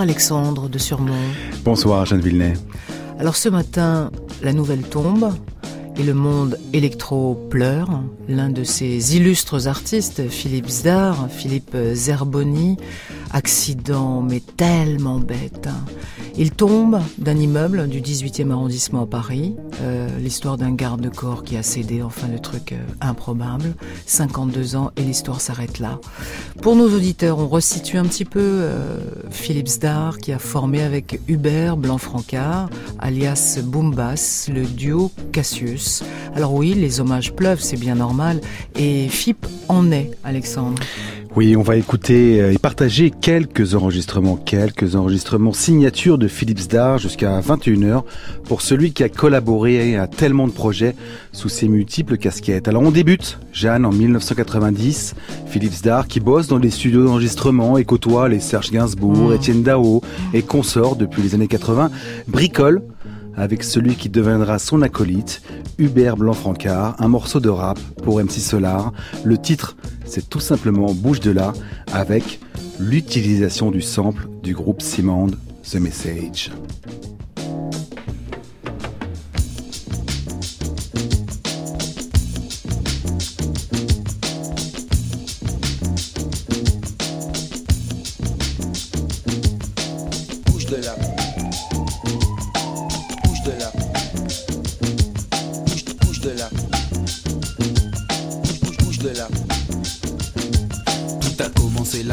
Bonsoir Alexandre de Surmont. Bonsoir Jeanne Villeneuve. Alors ce matin, la nouvelle tombe et le monde électro pleure. L'un de ces illustres artistes, Philippe Zdar, Philippe Zerboni, accident mais tellement bête. Il tombe d'un immeuble du 18e arrondissement à Paris. Euh, l'histoire d'un garde-corps qui a cédé, enfin le truc euh, improbable. 52 ans et l'histoire s'arrête là. Pour nos auditeurs, on resitue un petit peu euh, Philippe Zdar qui a formé avec Hubert Blanc-Francard, alias Boombas, le duo Cassius. Alors oui, les hommages pleuvent, c'est bien normal. Et FIP en est, Alexandre. Oui, on va écouter euh, et partager quelques enregistrements, quelques enregistrements signatures de Philippe Zdar jusqu'à 21h pour celui qui a collaboré à tellement de projets sous ses multiples casquettes. Alors on débute, Jeanne, en 1990, Philippe Zdar qui bosse dans les studios d'enregistrement et côtoie les Serge Gainsbourg, mmh. Étienne Dao et consorts depuis les années 80, bricole avec celui qui deviendra son acolyte, Hubert Blanc-Francard, un morceau de rap pour MC Solar. Le titre, c'est tout simplement Bouge de là, avec l'utilisation du sample du groupe Simond, The Message.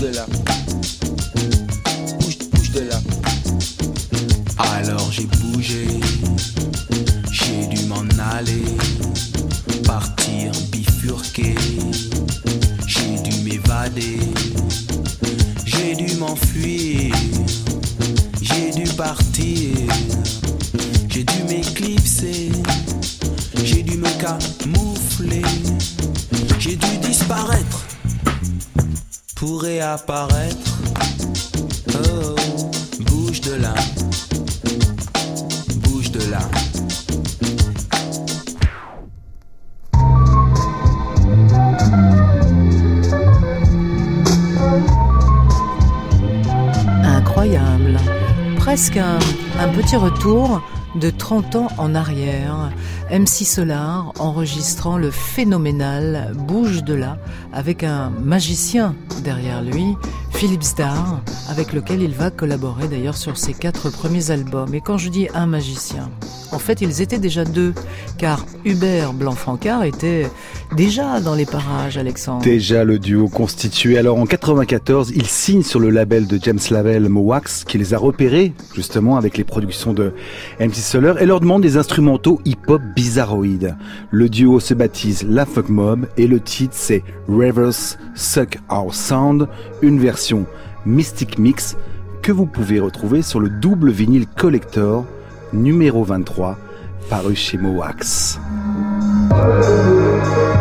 de là. 30 ans en arrière. MC Solar enregistrant le phénoménal Bouge de là avec un magicien derrière lui, Philippe Starr, avec lequel il va collaborer d'ailleurs sur ses quatre premiers albums. Et quand je dis un magicien, En fait, ils étaient déjà deux, car Hubert Blanc-Francard était déjà dans les parages, Alexandre. Déjà le duo constitué. Alors en 94, ils signent sur le label de James Lavelle Mowax, qui les a repérés justement avec les productions de MC Solar, et leur demande des instrumentaux hip-hop bizarroïdes. Le duo se baptise La Fuck Mob et le titre c'est Reverse Suck Our Sound, une version Mystic Mix que vous pouvez retrouver sur le double vinyle collector numéro 23 paru chez Mowax. «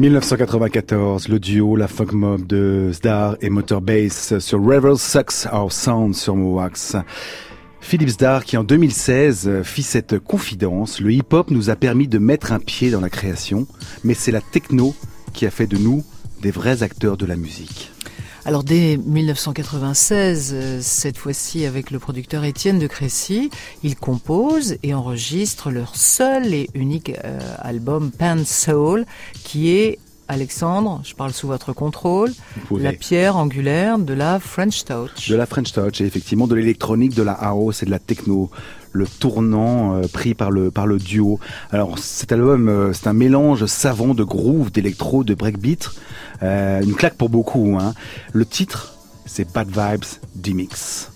1994, le duo La Funk Mob de Zdar et Motor Bass sur Revel Sucks Our Sound sur Mowax. Philippe Zdar qui en 2016 fit cette confidence, le hip-hop nous a permis de mettre un pied dans la création, mais c'est la techno qui a fait de nous des vrais acteurs de la musique. Alors dès 1996, euh, cette fois-ci avec le producteur Étienne de Crécy, ils composent et enregistrent leur seul et unique euh, album Pan Soul, qui est Alexandre, je parle sous votre contrôle, la pierre angulaire de la French Touch. De la French Touch, et effectivement de l'électronique, de la house et de la techno le tournant euh, pris par le par le duo. Alors cet album, euh, c'est un mélange savant de groove, d'électro, de breakbeat, euh, une claque pour beaucoup. Hein. Le titre, c'est Bad Vibes D-Mix.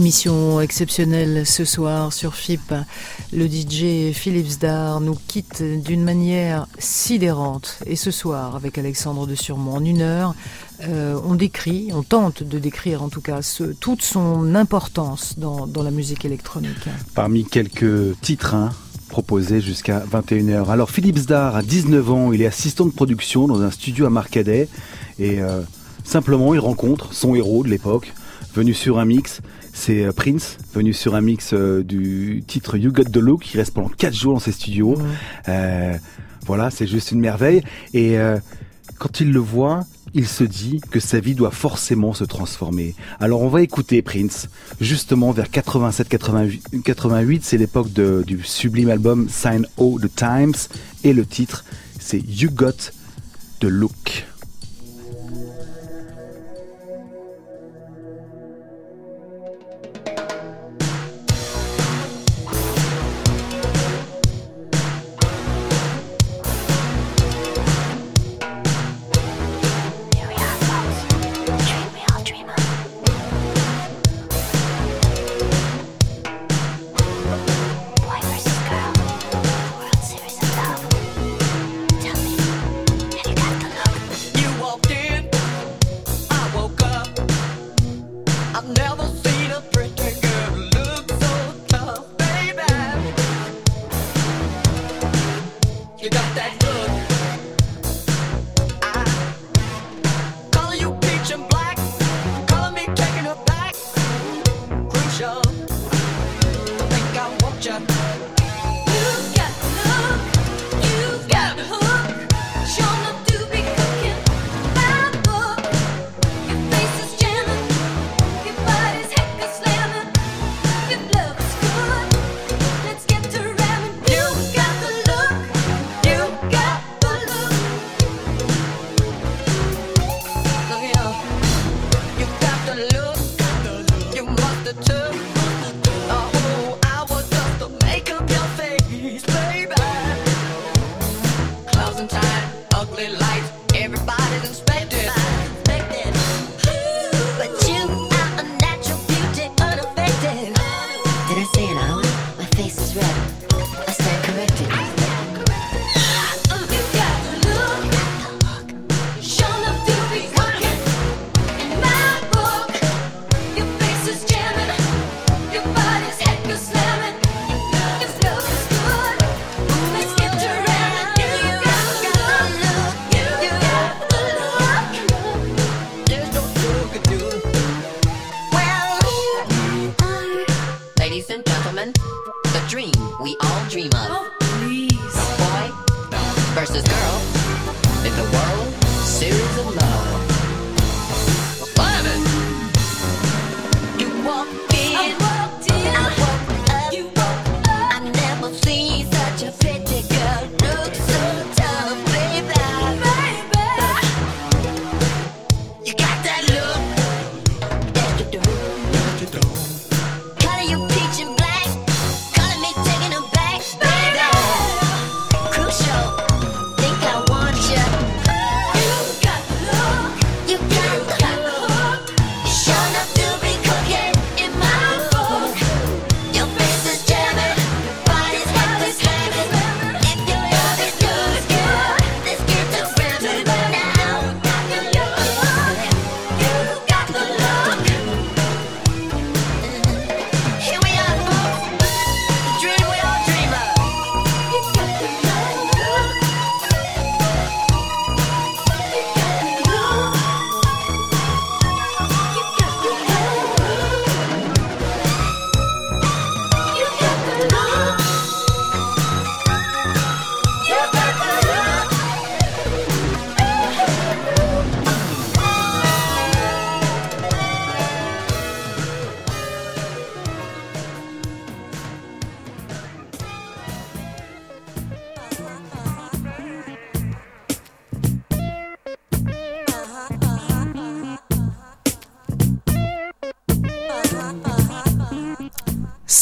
Émission exceptionnelle ce soir sur FIP. Le DJ Philippe Zdar nous quitte d'une manière sidérante. Et ce soir, avec Alexandre de Surmont, en une heure, euh, on décrit, on tente de décrire en tout cas toute son importance dans, la musique électronique. Parmi quelques titres, hein, proposés jusqu'à 21h. Alors Philippe Zdar a 19 ans, il est assistant de production dans un studio à Marcadet et euh, simplement il rencontre son héros de l'époque, venu sur un mix c'est euh, Prince, venu sur un mix euh, du titre You Got the Look, qui reste pendant 4 jours dans ses studios. Euh, voilà, c'est juste une merveille. Et quand il le voit, il se dit que sa vie doit forcément se transformer. Alors on va écouter Prince, justement vers 87-88, c'est l'époque du sublime album Sign O the Times, et le titre c'est You Got the Look.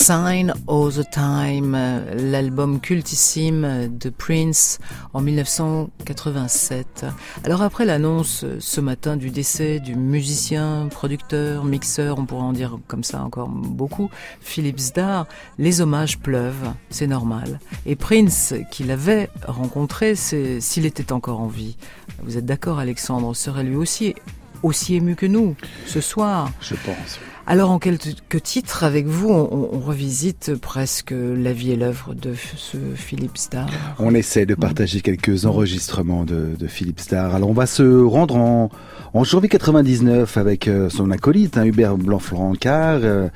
Sign All the Time, l'album cultissime de Prince en 1987. Alors après l'annonce ce matin du décès du musicien, producteur, mixeur, on pourrait en dire comme ça encore beaucoup, Philippe Zdar, les hommages pleuvent, c'est normal. Et Prince, qu'il avait rencontré, s'il était encore en vie. Vous êtes d'accord Alexandre, serait lui aussi aussi ému que nous ce soir? Je pense. Alors en quelques titres avec vous, on, revisite presque la vie et l'œuvre de ce Philippe Starr. On essaie de partager quelques enregistrements de, Philippe Starr. Alors on va se rendre en, en janvier 99 avec euh, son acolyte, hein, Hubert Blanc-Francard. Euh,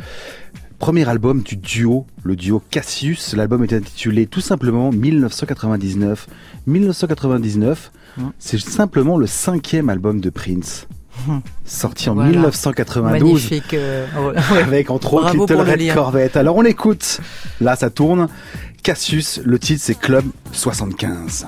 premier album du duo, le duo Cassius. L'album est intitulé tout simplement 1999. 1999, hum. c'est simplement le cinquième album de Prince sorti en 1992 euh, avec entre autres Little Red Corvette. Alors on écoute, là ça tourne, Cassius, le titre c'est Club 75.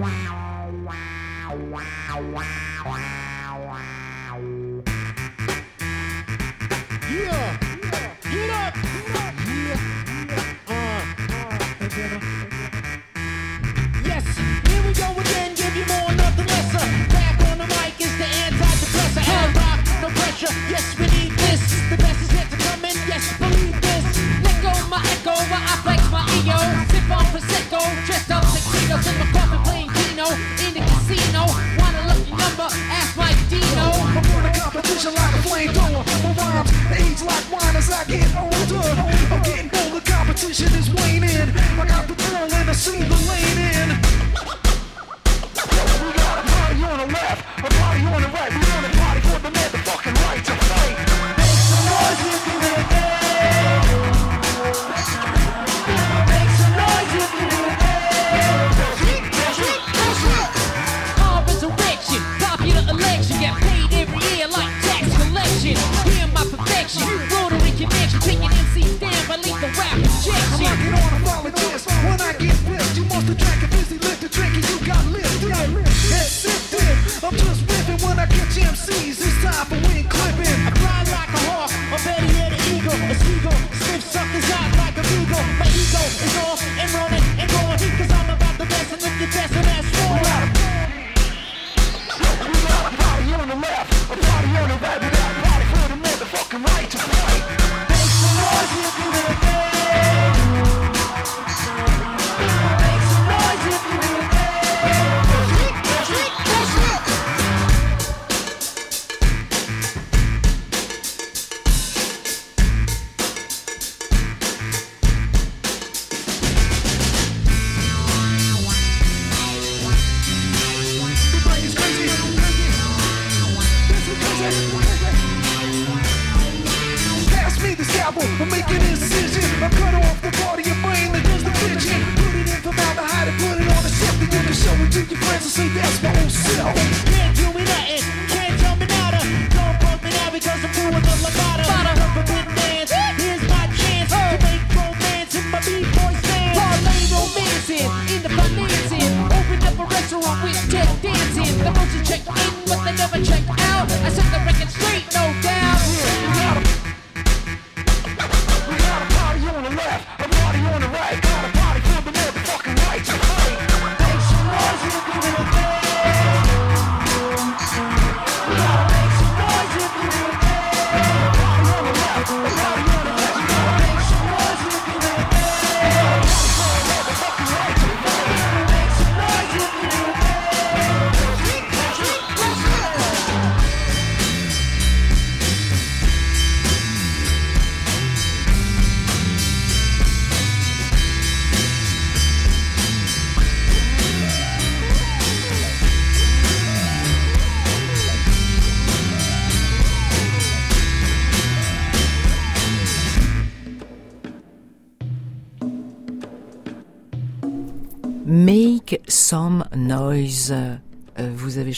wow, wow, wow, wow.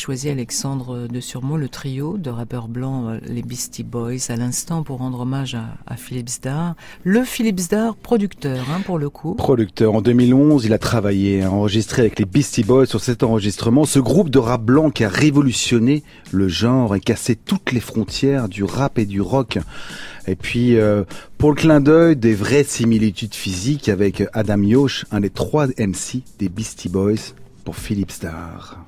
choisi Alexandre de Surmont, le trio de rappeurs blancs, euh, les Beastie Boys, à l'instant pour rendre hommage à, à Philips Dar. Le Philips Dar, producteur, hein, pour le coup. Producteur. En 2011, il a travaillé, a enregistré avec les Beastie Boys sur cet enregistrement. Ce groupe de rap blanc qui a révolutionné le genre et cassé toutes les frontières du rap et du rock. Et puis, euh, pour le clin d'œil, des vraies similitudes physiques avec Adam Yoche, un des trois MC des Beastie Boys pour Philippe Starr.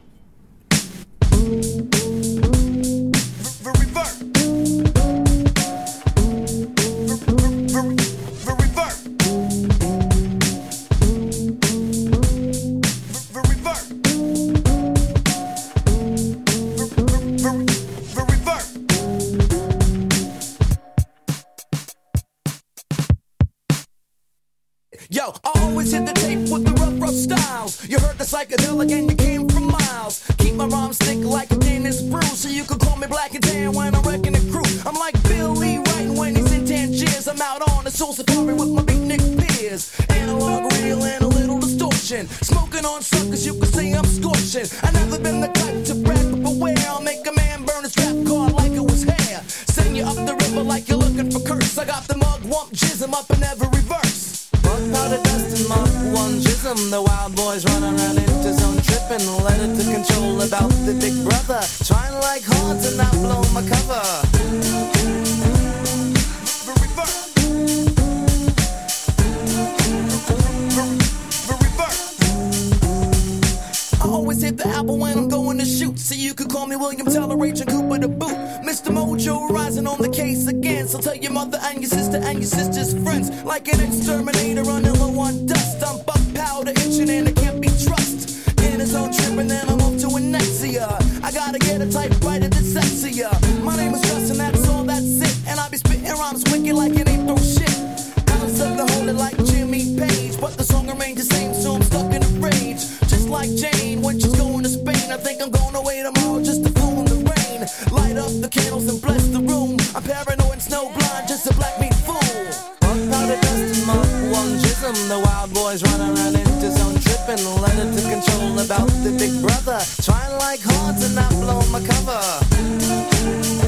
Boys run around into zone tripping. It to control about the big brother. Trying like hard to not blow my cover.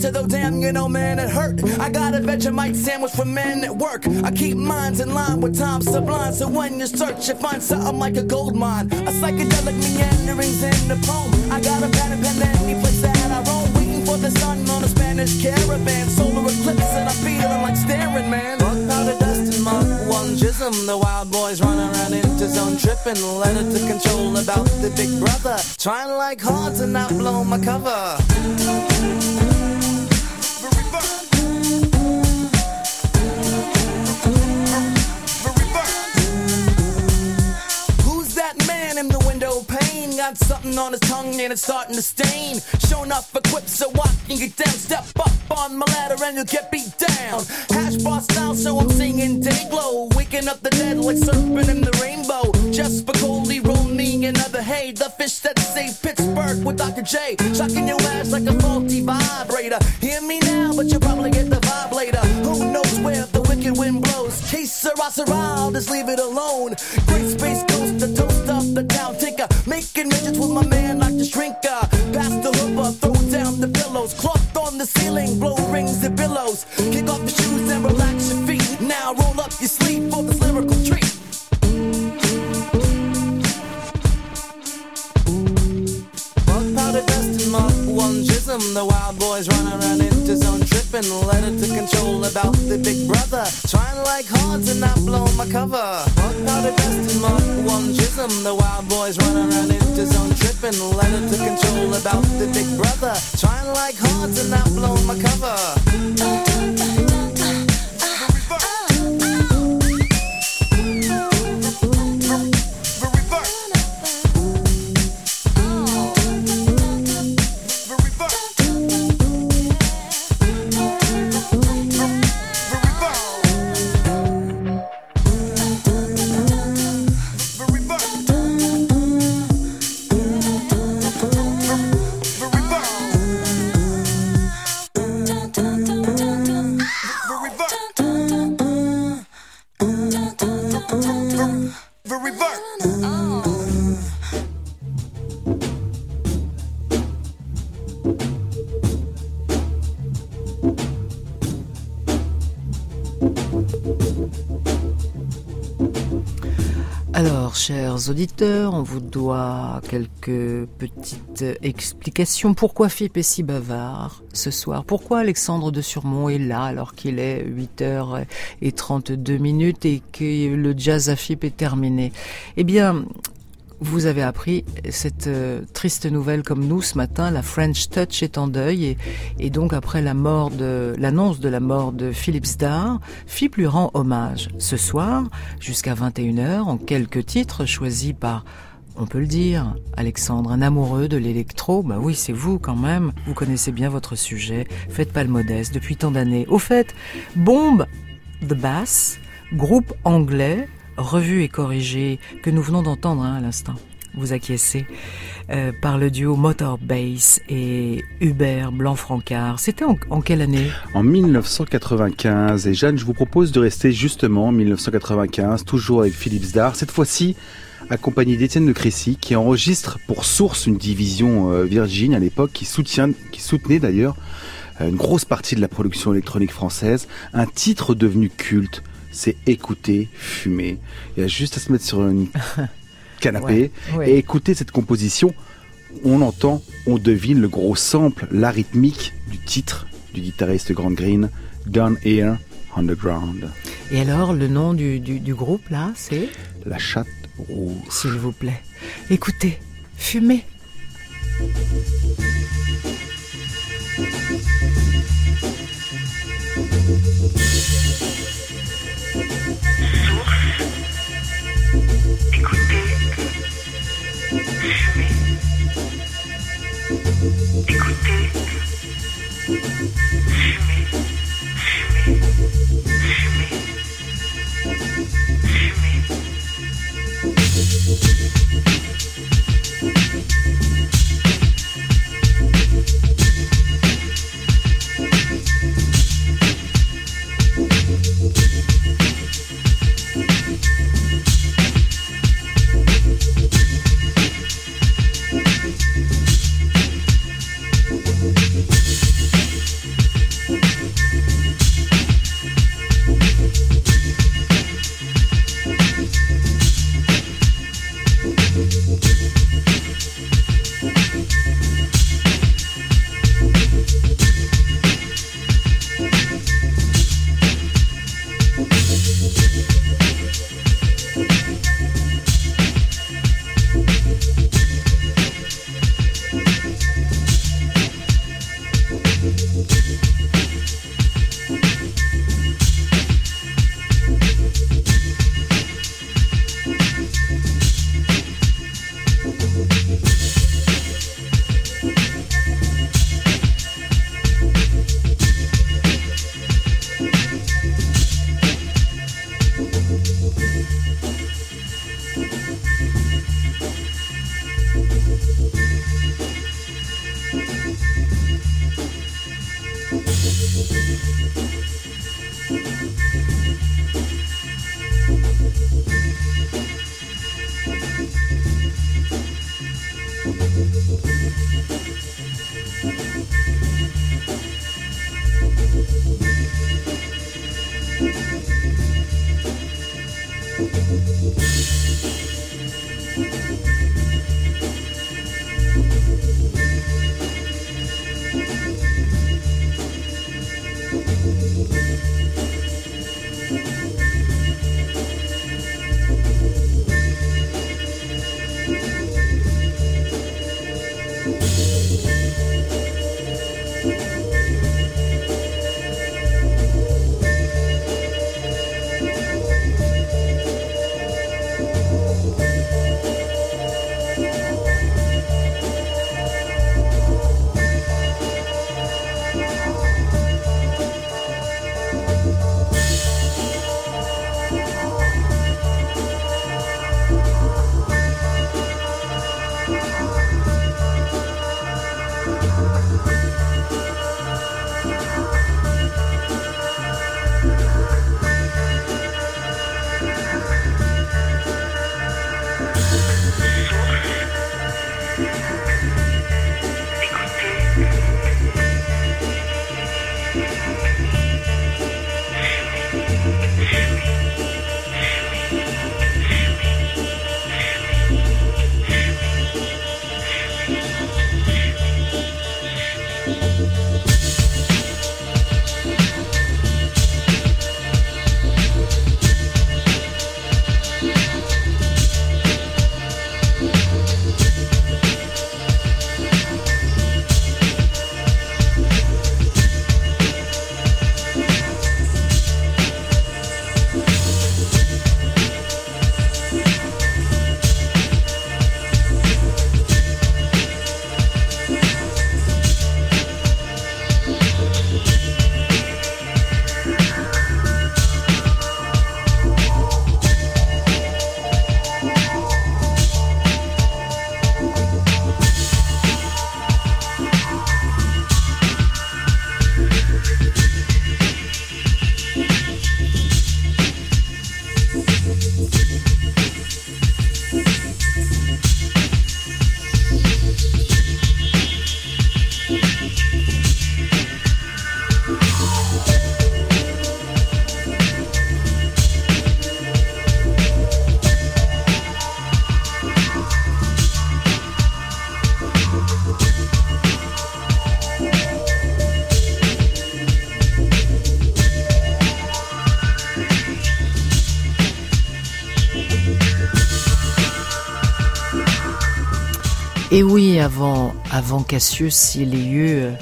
Splinter though, damn, you know, man, it hurt. I got a Vegemite sandwich for men at work. I keep minds in line with time sublime. So when you search, you find something like a gold mine. A psychedelic meanderings in the poem. I got a pad and pen any place that I roam. Waiting for the sun on a Spanish caravan. Solar eclipse and I'm feeling like staring, man. Powder dust in my one jism. The wild boys run around into zone tripping. Let it to control about the big brother. Trying like hard to not blow my cover. Got something on his tongue and it's starting to stain. Showing up equipped so I can get down. Step up on my ladder and you'll get beat down. Hash bar style, so I'm singing day glow. Waking up the dead like surfing in the rainbow. Just for Coley, roll me another hay. The fish that saved Pittsburgh with Dr. J. Shocking your ass like a faulty vibrator. Hear me now, but you'll probably get the vibe later. Who knows where the wicked wind blows? Case I'll just leave it alone. Great space coast, the toast of the town tinker. Making midgets with my man like the shrinker. Pass the hoover, throw down the pillows. Cloth on the ceiling, blow rings and billows. Kick off your shoes and relax your feet. Now roll up your sleeve for this lyrical treat. One jism. The wild boys run around into zone tripping. Let it to control about the big brother like horns and I've blown my cover. Now the best in my one Chisholm, the wild boys run around in his own tripping. Letter to control about the big brother. Trying like horns and I've blown my cover. On vous doit quelques petites explications. Pourquoi Philippe est si bavard ce soir? Pourquoi Alexandre de Surmont est là alors qu'il est 8h32 minutes et que le jazz à Philippe est terminé? Eh bien, vous avez appris cette euh, triste nouvelle comme nous ce matin, la French Touch est en deuil et, donc après la mort de l'annonce de la mort de Philippe Starr, Philippe lui rend hommage ce soir jusqu'à 21h en quelques titres choisis par on peut le dire, Alexandre, un amoureux de l'électro, bah oui, c'est vous quand même, vous connaissez bien votre sujet, faites pas le modeste. Depuis tant d'années. Au fait, Bombe The Bass, groupe anglais, revu et corrigé, que nous venons d'entendre hein, à l'instant, vous acquiescez, euh, par le duo Motor Bass et Hubert Blanc-Francard. C'était en, quelle année? En 1995. Et Jeanne, je vous propose de rester justement en 1995, toujours avec Philippe Zdar. Cette fois-ci, accompagné d'Étienne de Crécy, qui enregistre pour Source une division euh, Virgin à l'époque, qui soutenait d'ailleurs euh, une grosse partie de la production électronique française. Un titre devenu culte, c'est écouter, fumer. Il y a juste à se mettre sur un canapé et écouter cette composition. On entend, on devine le gros sample, la rythmique du titre du guitariste Grand Green, Down Here Underground. Et alors, le nom du, du, du groupe là, c'est? La Chatte Rouge. S'il vous plaît, écoutez, fumez. écouter, fumer, fumer, fumer, fumer. Et oui, avant, avant Cassius, il y eut euh,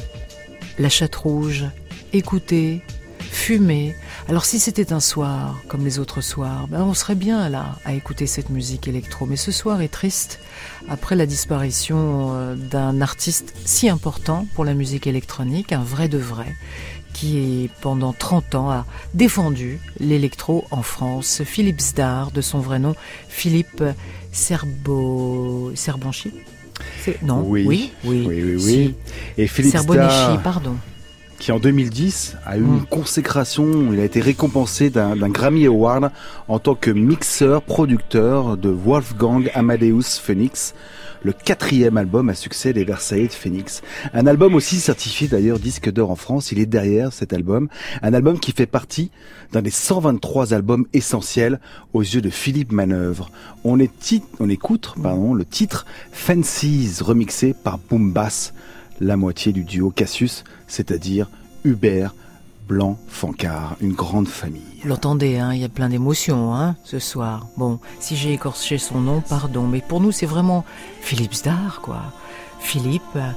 la chatte rouge, écouter, fumer. Alors si c'était un soir, comme les autres soirs, ben on serait bien là à écouter cette musique électro. Mais ce soir est triste après la disparition euh, d'un artiste si important pour la musique électronique, un vrai de vrai, qui pendant 30 ans a défendu l'électro en France. Philippe Zdar, de son vrai nom, Philippe Serbo... Serbanchi Non, Oui. oui, oui, Oui, oui, oui. si. Et Starr, pardon. qui en 2010 a eu Mm. une consécration, il a été récompensé d'un d'un Grammy Award en tant que mixeur, producteur de Wolfgang Amadeus Phoenix, le quatrième album à succès des Versailles de Phoenix. Un album aussi certifié d'ailleurs disque d'or en France, il est derrière cet album, un album qui fait partie d'un des 123 albums essentiels aux yeux de Philippe Manœuvre. On écoute pardon, le titre Fancies remixé par Boom Bass, la moitié du duo Cassius, c'est-à-dire Hubert Blanc Fancard, une grande famille. Vous l'entendez, hein, il y a plein d'émotions hein, ce soir. Bon, si j'ai écorché son nom, pardon, mais pour nous c'est vraiment Philippe Zdar, quoi. Philippe euh,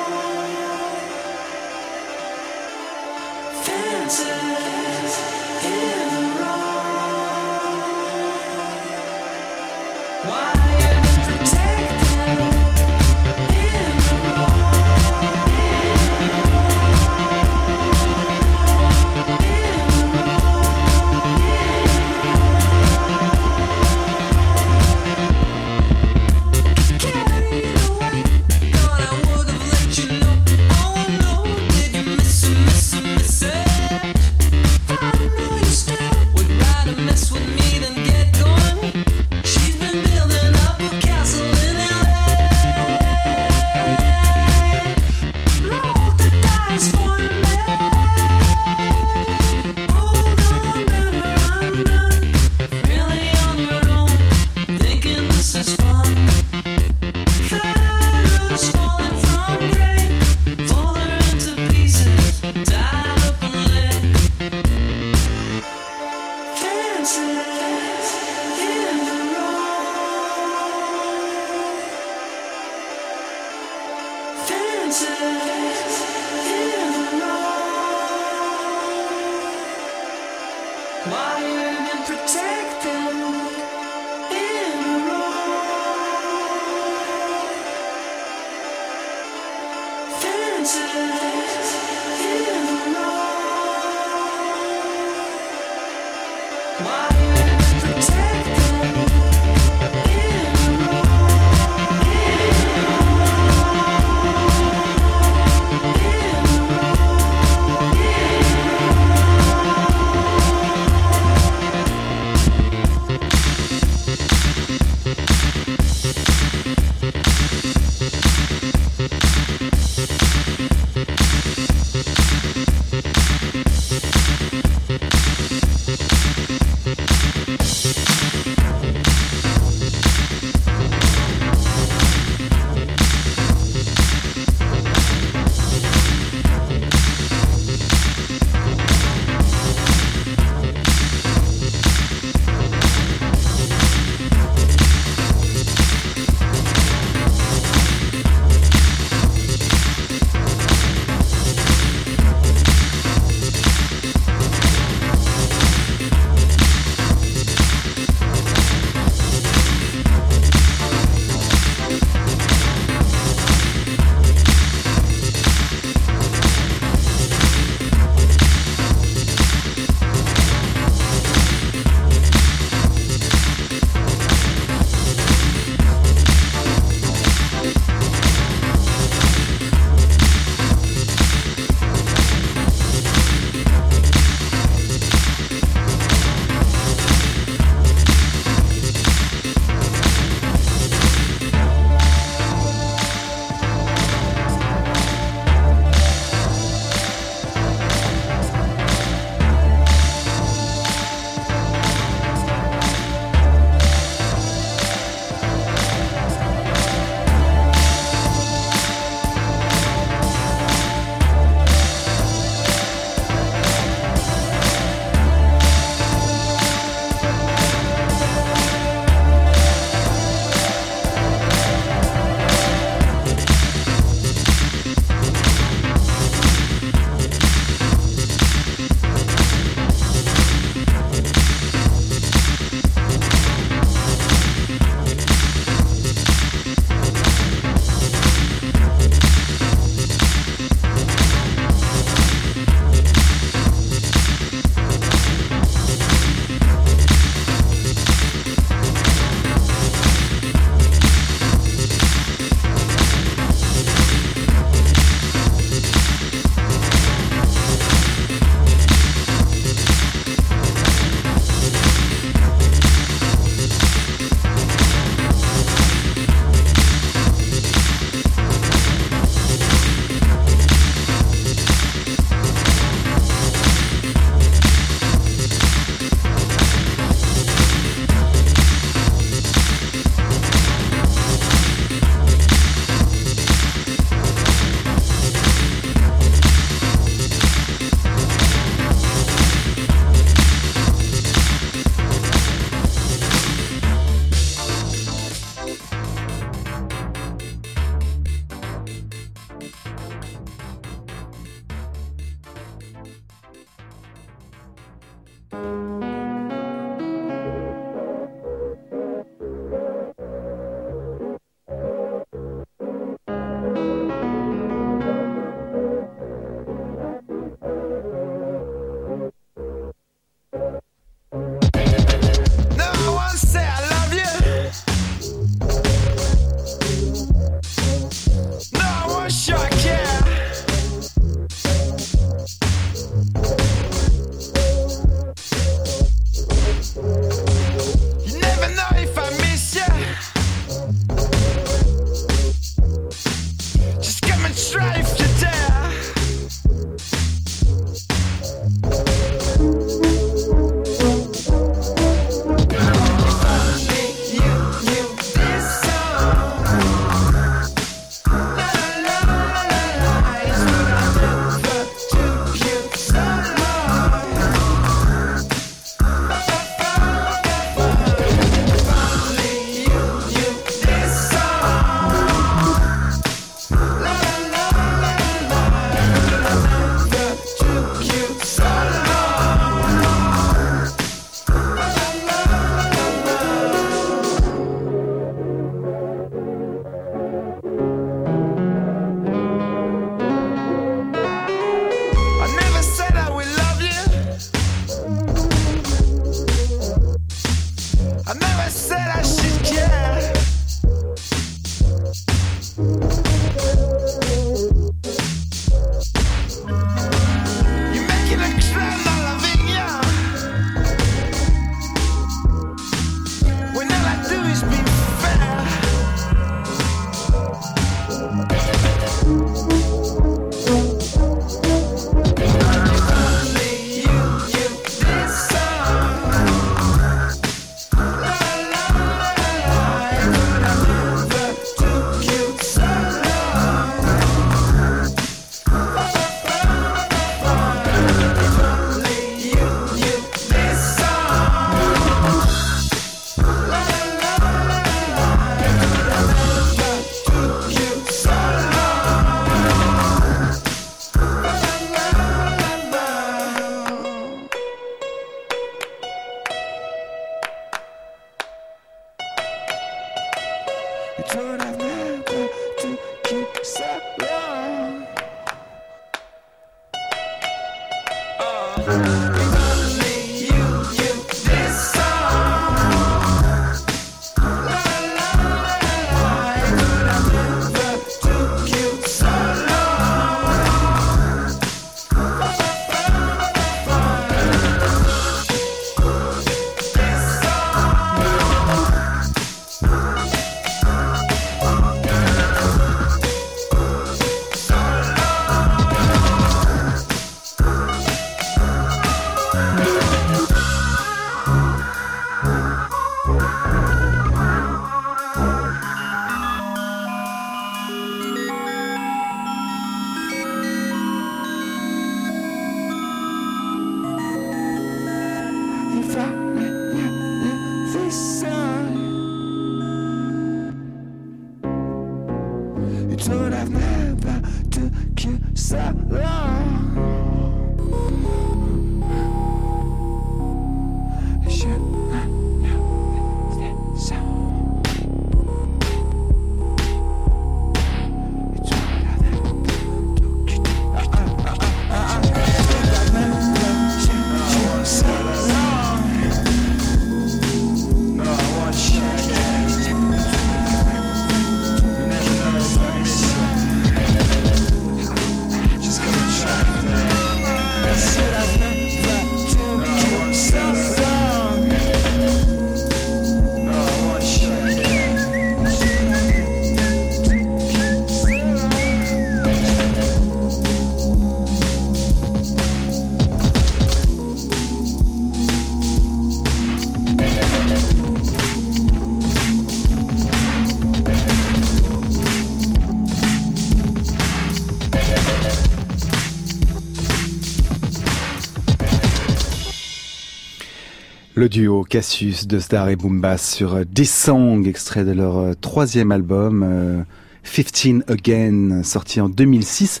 Duo Cassius de Star et Boombas sur euh, Des Songs, extrait de leur euh, troisième album, euh, 15 Again, sorti en 2006.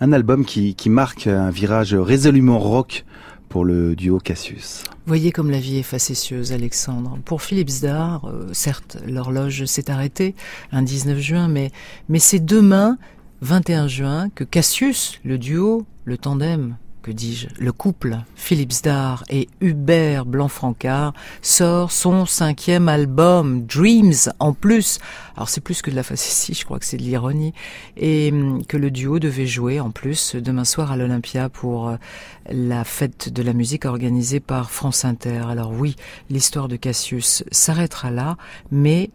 Un album qui, marque un virage résolument rock pour le duo Cassius. Voyez comme la vie est facétieuse, Alexandre. Pour Philippe Dar, euh, certes, l'horloge s'est arrêtée un 19 juin, mais c'est demain, 21 juin, que Cassius, le duo, le tandem, que dis-je, le couple Philippe Zdar et Hubert Blanc-Francard sort son cinquième album, Dreams, en plus. Alors c'est plus que de la facétie, je crois que c'est de l'ironie. Et hum, que le duo devait jouer en plus demain soir à l'Olympia pour euh, la fête de la musique organisée par France Inter. Alors oui, l'histoire de Cassius s'arrêtera là, mais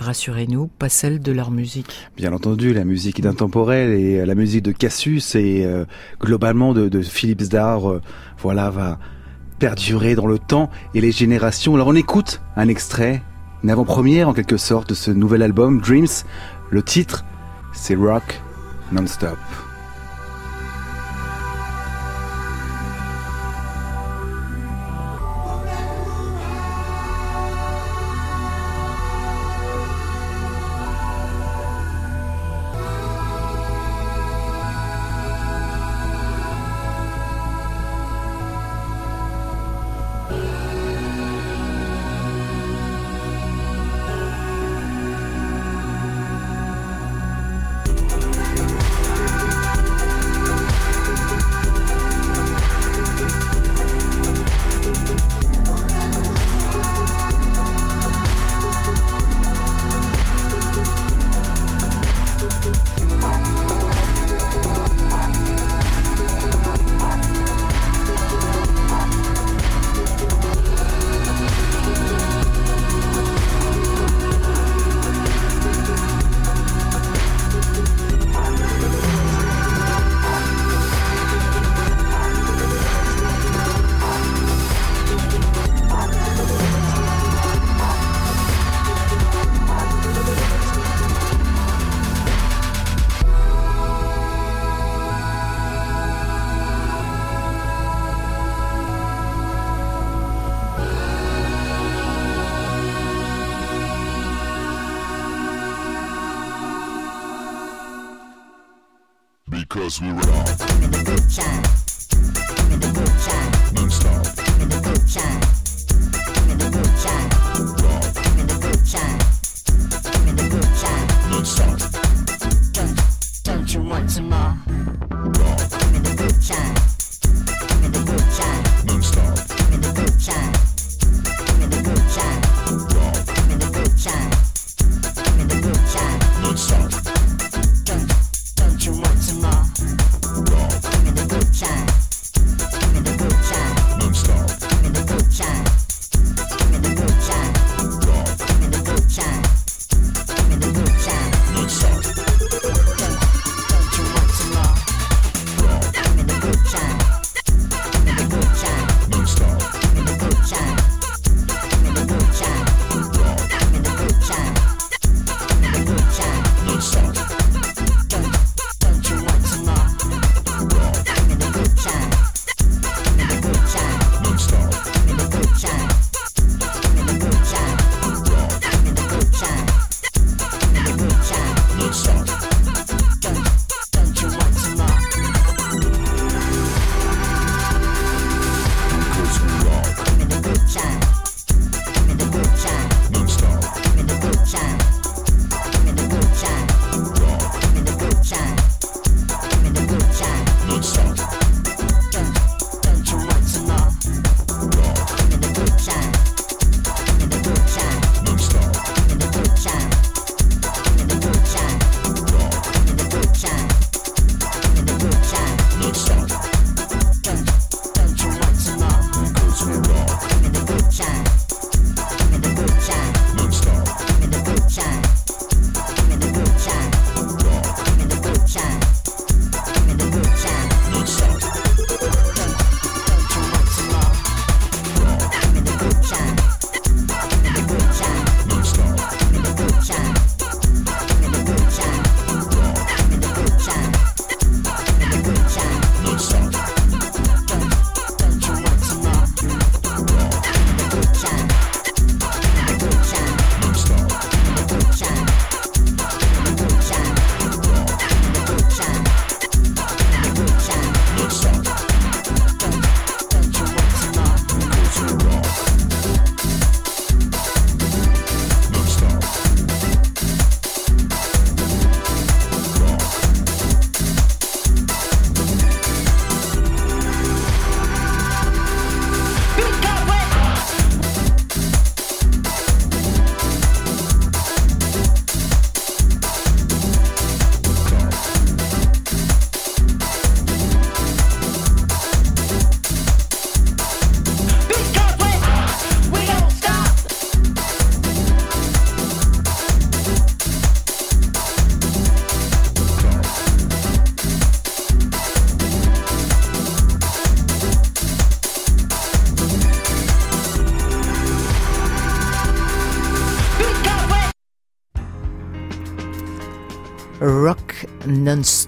rassurez-nous, pas celle de leur musique. Bien entendu, la musique est intemporelle et euh, la musique de Cassius et euh, globalement de, Philippe Zdar, euh, voilà, va perdurer dans le temps et les générations. Alors on écoute un extrait, une avant-première en quelque sorte de ce nouvel album, Dreams. Le titre, c'est Rock Non-Stop.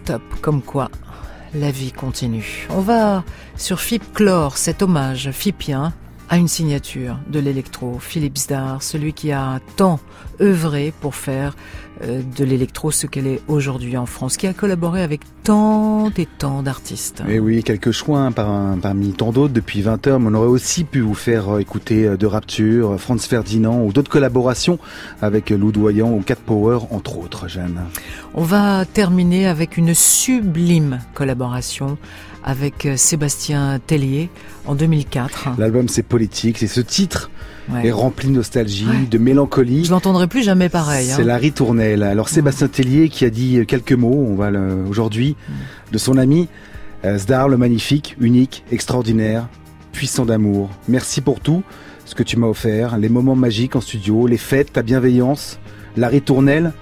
Non-stop, comme quoi la vie continue. On va sur Phip clore cet hommage phipien à une signature de l'électro, Philippe Zdar, celui qui a tant œuvré pour faire euh, de l'électro ce qu'elle est aujourd'hui en France, qui a collaboré avec tant et tant d'artistes. Et oui, quelques choix hein, par- parmi tant d'autres depuis 20 heures, mais on aurait aussi pu vous faire euh, écouter euh, de Rapture, Franz Ferdinand ou d'autres collaborations avec Lou Doyen ou Cat Power, entre autres, Jeanne. On va terminer avec une sublime collaboration avec euh, Sébastien Tellier en 2004. L'album c'est politique, c'est ce titre Ouais. est rempli de nostalgie, Ouais. de mélancolie. Je l'entendrai plus jamais pareil. C'est hein. la ritournelle. Alors Sébastien Tellier qui a dit quelques mots, on va aujourd'hui, de son ami euh, Zdar, le magnifique, unique, extraordinaire, puissant d'amour. Merci pour tout ce que tu m'as offert, les moments magiques en studio, les fêtes, ta bienveillance, la ritournelle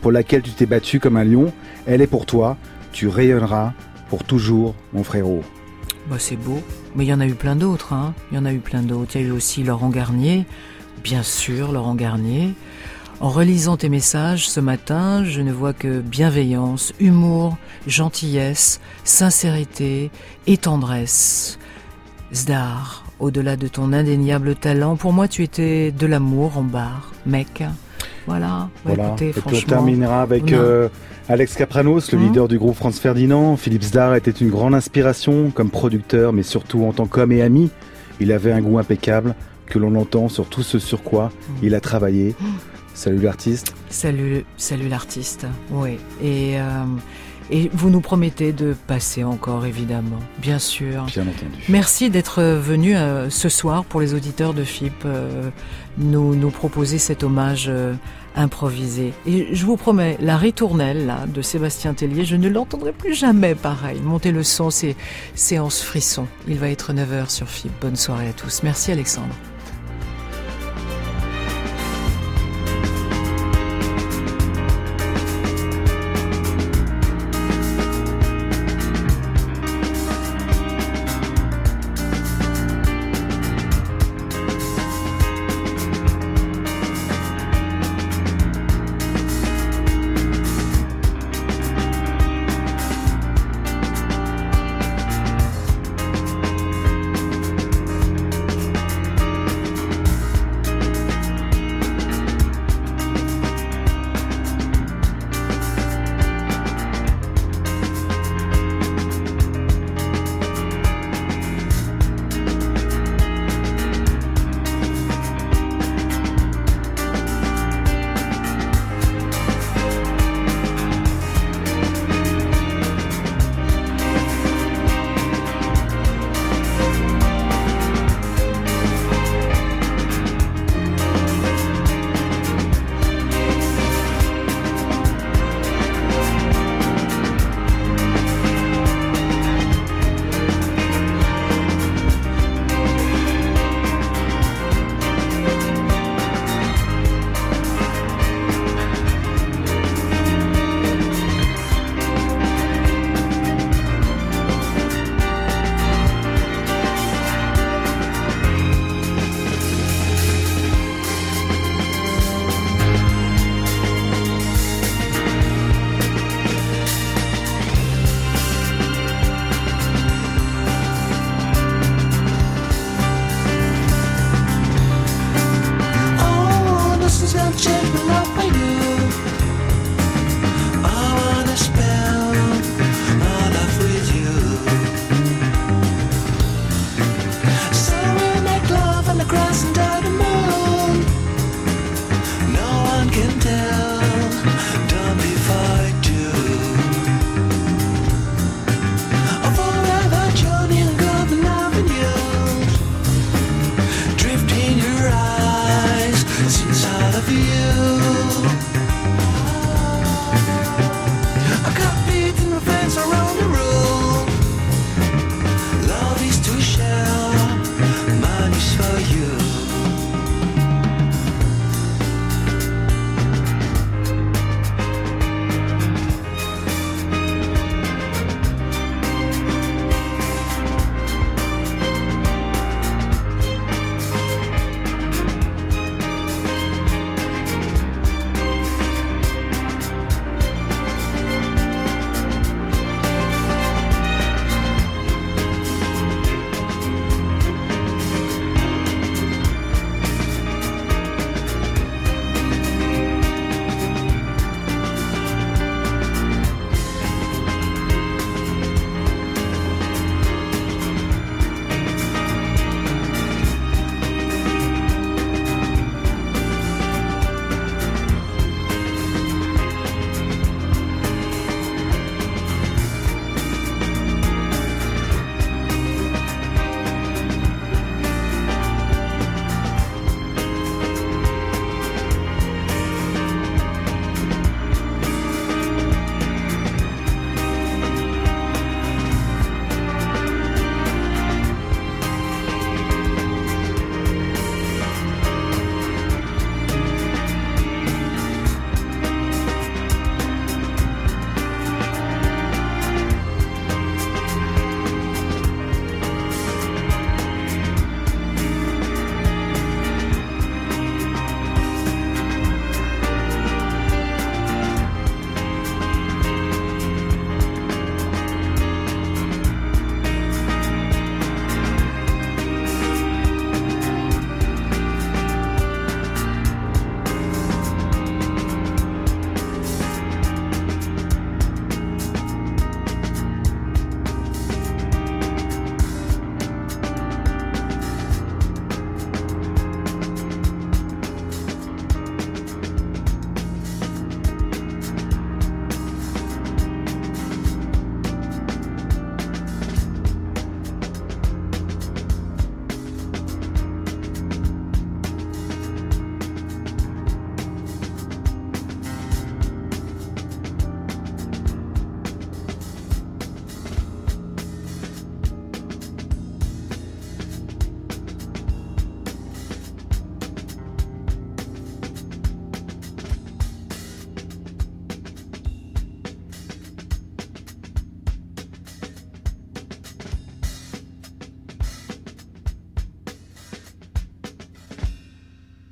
pour laquelle tu t'es battu comme un lion. Elle est pour toi. Tu rayonneras pour toujours, mon frérot. Bah, c'est beau. Mais il y en a eu plein d'autres. Hein. Il y en a eu plein d'autres. Il y a eu aussi Laurent Garnier. Bien sûr, Laurent Garnier. En relisant tes messages ce matin, je ne vois que bienveillance, humour, gentillesse, sincérité et tendresse. Zdar, au-delà de ton indéniable talent, pour moi tu étais de l'amour en barre, mec. Voilà, Bah, Voilà. écoutez, Et on terminera avec euh, Alex Capranos, le Hein leader du groupe Franz Ferdinand. Philippe Zdar était une grande inspiration comme producteur, mais surtout en tant qu'homme et ami. Il avait un goût impeccable que l'on entend sur tout ce sur quoi Mmh. il a travaillé. Salut l'artiste. Salut, salut l'artiste. Oui. Et, euh, et vous nous promettez de passer encore, évidemment. Bien sûr. Bien entendu. Merci d'être venu euh, ce soir pour les auditeurs de FIP euh, nous, nous proposer cet hommage euh, improvisé. Et je vous promets, la ritournelle là, de Sébastien Tellier, je ne l'entendrai plus jamais pareil. Montez le son, c'est séance frisson. Il va être 9h sur FIP. Bonne soirée à tous. Merci Alexandre.